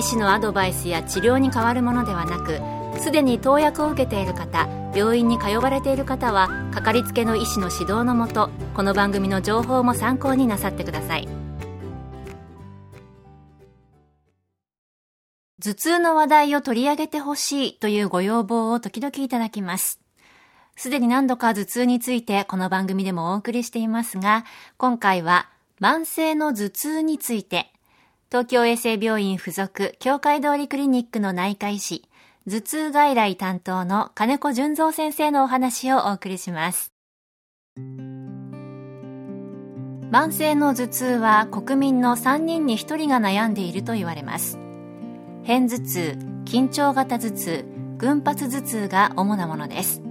医師のアドバイスや治療に変わるものではなくすでに投薬を受けている方病院に通われている方はかかりつけの医師の指導のもとこの番組の情報も参考になさってください。頭痛の話題を取り上げてほしいというご要望を時々いただきます。すでに何度か頭痛についてこの番組でもお送りしていますが今回は慢性の頭痛について東京衛生病院附属協会通りクリニックの内科医師、頭痛外来担当の金子淳三先生のお話をお送りします。慢性の頭痛は国民の3人に1人が悩んでいると言われます。片頭痛、緊張型頭痛、群発頭痛が主なものです。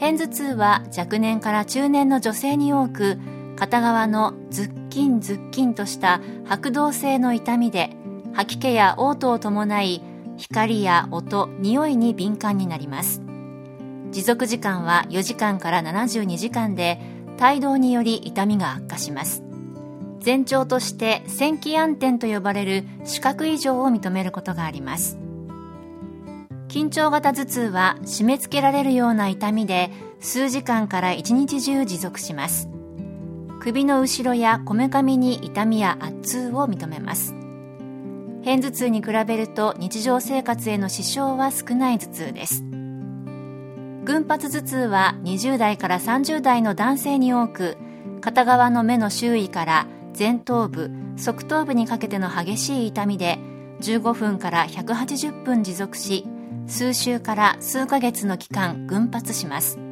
片頭痛は若年から中年の女性に多く、片側のズッキンズッキンとした拍動性の痛みで吐き気や嘔吐を伴い光や音、匂いに敏感になります。持続時間は4時間から72時間で帯同により痛みが悪化します。前兆として線気暗転と呼ばれる視覚異常を認めることがあります。緊張型頭痛は締め付けられるような痛みで数時間から1日中持続します。首の後ろやこめかみに痛みや圧痛を認めます。片頭痛に比べると日常生活への支障は少ない頭痛です。群発頭痛は20代から30代の男性に多く片側の目の周囲から前頭部側頭部にかけての激しい痛みで15分から180分持続し数週から数ヶ月の期間群発します。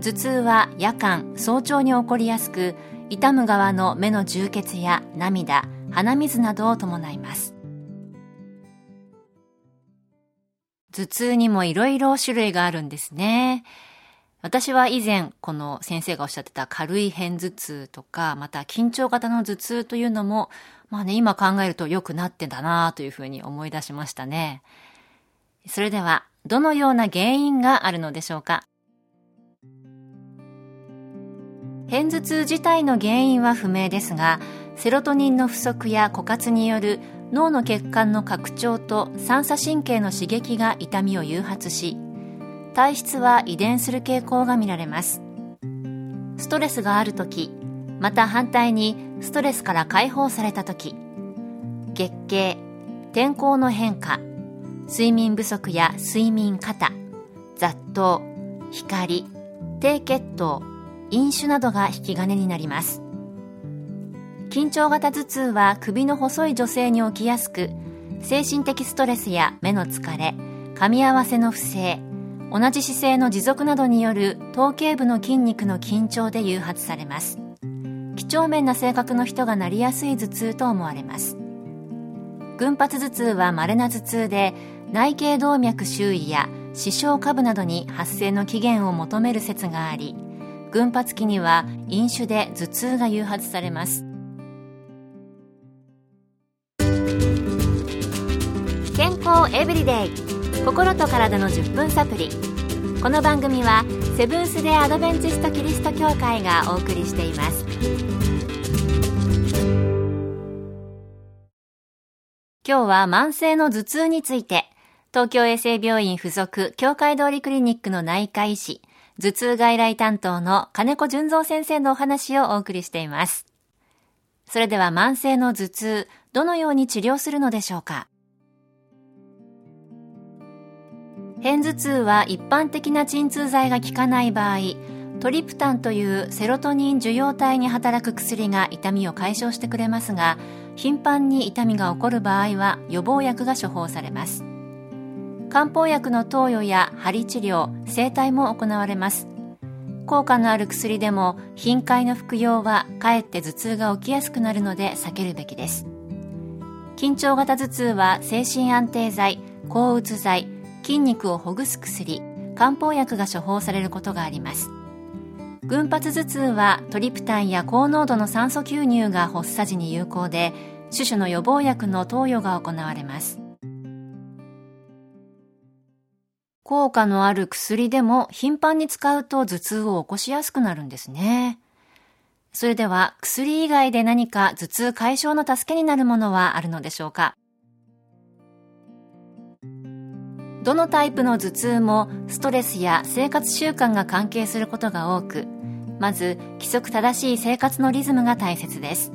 頭痛は夜間早朝に起こりやすく痛む側の目の充血や涙鼻水などを伴います。頭痛にもいろいろ種類があるんですね。私は以前この先生がおっしゃってた軽い片頭痛とかまた緊張型の頭痛というのもまあね今考えると良くなってんだなというふうに思い出しましたね。それではどのような原因があるのでしょうか？片頭痛自体の原因は不明ですがセロトニンの不足や枯渇による脳の血管の拡張と三叉神経の刺激が痛みを誘発し体質は遺伝する傾向が見られます。ストレスがある時また反対にストレスから解放された時月経天候の変化睡眠不足や睡眠過多雑踏光低血糖飲酒などが引き金になります。緊張型頭痛は首の細い女性に起きやすく精神的ストレスや目の疲れ噛み合わせの不正同じ姿勢の持続などによる頭頸部の筋肉の緊張で誘発されます。几帳面な性格の人がなりやすい頭痛と思われます。群発頭痛は稀な頭痛で内頸動脈周囲や視床下部などに発生の起源を求める説があり群発期には飲酒で頭痛が誘発されます。健康エブリデイ。心と体の10分サプリこの番組はセブンス・デ・アドベンチスト・キリスト教会がお送りしています。今日は慢性の頭痛について東京衛生病院附属協会通りクリニックの内科医師頭痛外来担当の金子淳三先生のお話をお送りしています。それでは慢性の頭痛、どのように治療するのでしょうか？片頭痛は一般的な鎮痛剤が効かない場合、トリプタンというセロトニン受容体に働く薬が痛みを解消してくれますが、頻繁に痛みが起こる場合は予防薬が処方されます。漢方薬の投与や針治療整体も行われます。効果のある薬でも頻回の服用はかえって頭痛が起きやすくなるので避けるべきです。緊張型頭痛は精神安定剤抗うつ剤筋肉をほぐす薬漢方薬が処方されることがあります。群発頭痛はトリプタンや高濃度の酸素吸入が発作時に有効で種々の予防薬の投与が行われます。効果のある薬でも頻繁に使うと頭痛を起こしやすくなるんですね。それでは薬以外で何か頭痛解消の助けになるものはあるのでしょうか？どのタイプの頭痛もストレスや生活習慣が関係することが多くまず規則正しい生活のリズムが大切です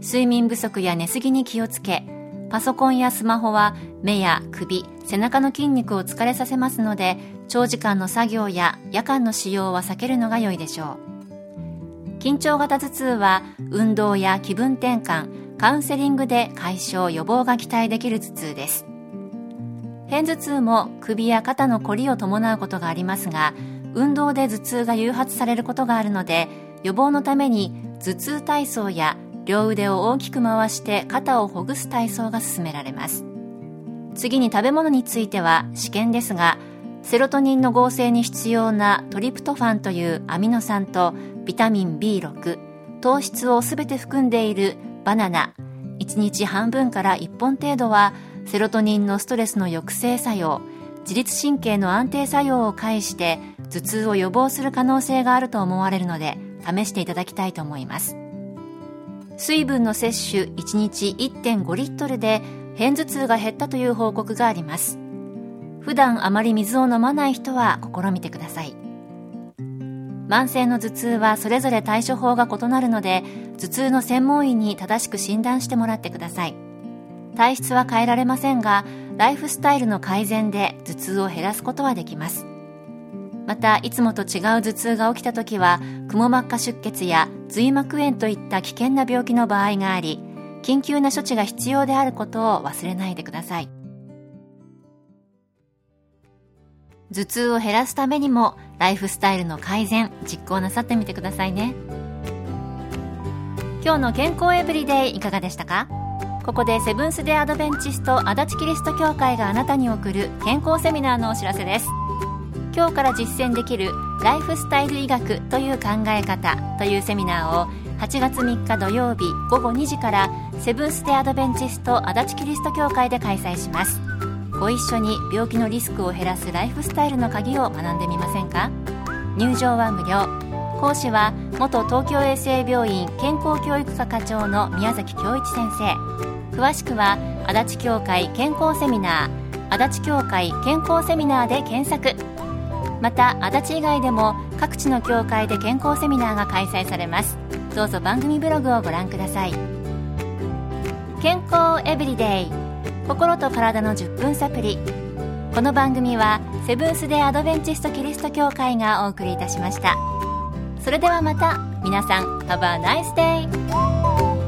睡眠不足や寝すぎに気をつけパソコンやスマホは目や首背中の筋肉を疲れさせますので長時間の作業や夜間の使用は避けるのが良いでしょう。緊張型頭痛は運動や気分転換カウンセリングで解消予防が期待できる頭痛です。片頭痛も首や肩のこりを伴うことがありますが運動で頭痛が誘発されることがあるので予防のために頭痛体操や両腕を大きく回して肩をほぐす体操が勧められます。次に食べ物については試験ですがセロトニンの合成に必要なトリプトファンというアミノ酸とビタミン B6 糖質を全て含んでいるバナナ1日半分から1本程度はセロトニンのストレスの抑制作用自律神経の安定作用を介して頭痛を予防する可能性があると思われるので試していただきたいと思います。水分の摂取1日1.5リットルで片頭痛が減ったという報告があります。普段あまり水を飲まない人は試みてください。慢性の頭痛はそれぞれ対処法が異なるので頭痛の専門医に正しく診断してもらってください。体質は変えられませんがライフスタイルの改善で頭痛を減らすことはできます。またいつもと違う頭痛が起きた時はくも膜下出血や髄膜炎といった危険な病気の場合があり緊急な処置が必要であることを忘れないでください。頭痛を減らすためにもライフスタイルの改善実行なさってみてくださいね。今日の健康エブリデイいかがでしたか？ここでセブンス・デ・アドベンチスト足立キリスト教会があなたに送る健康セミナーのお知らせです。今日から実践できるライフスタイル医学という考え方というセミナーを8月3日土曜日午後2時からセブンス・デ・アドベンチスト足立キリスト教会で開催します。ご一緒に病気のリスクを減らすライフスタイルの鍵を学んでみませんか？入場は無料。講師は元東京衛生病院健康教育科課長の宮崎恭一先生。詳しくは足立協会健康セミナー足立協会健康セミナーで検索。また足立以外でも各地の協会で健康セミナーが開催されます。どうぞ番組ブログをご覧ください。健康エブリデイ。心と体の10分サプリ。この番組はセブンス・デ・アドベンチスト・キリスト教会がお送りいたしました。それではまた。皆さん Have a nice day!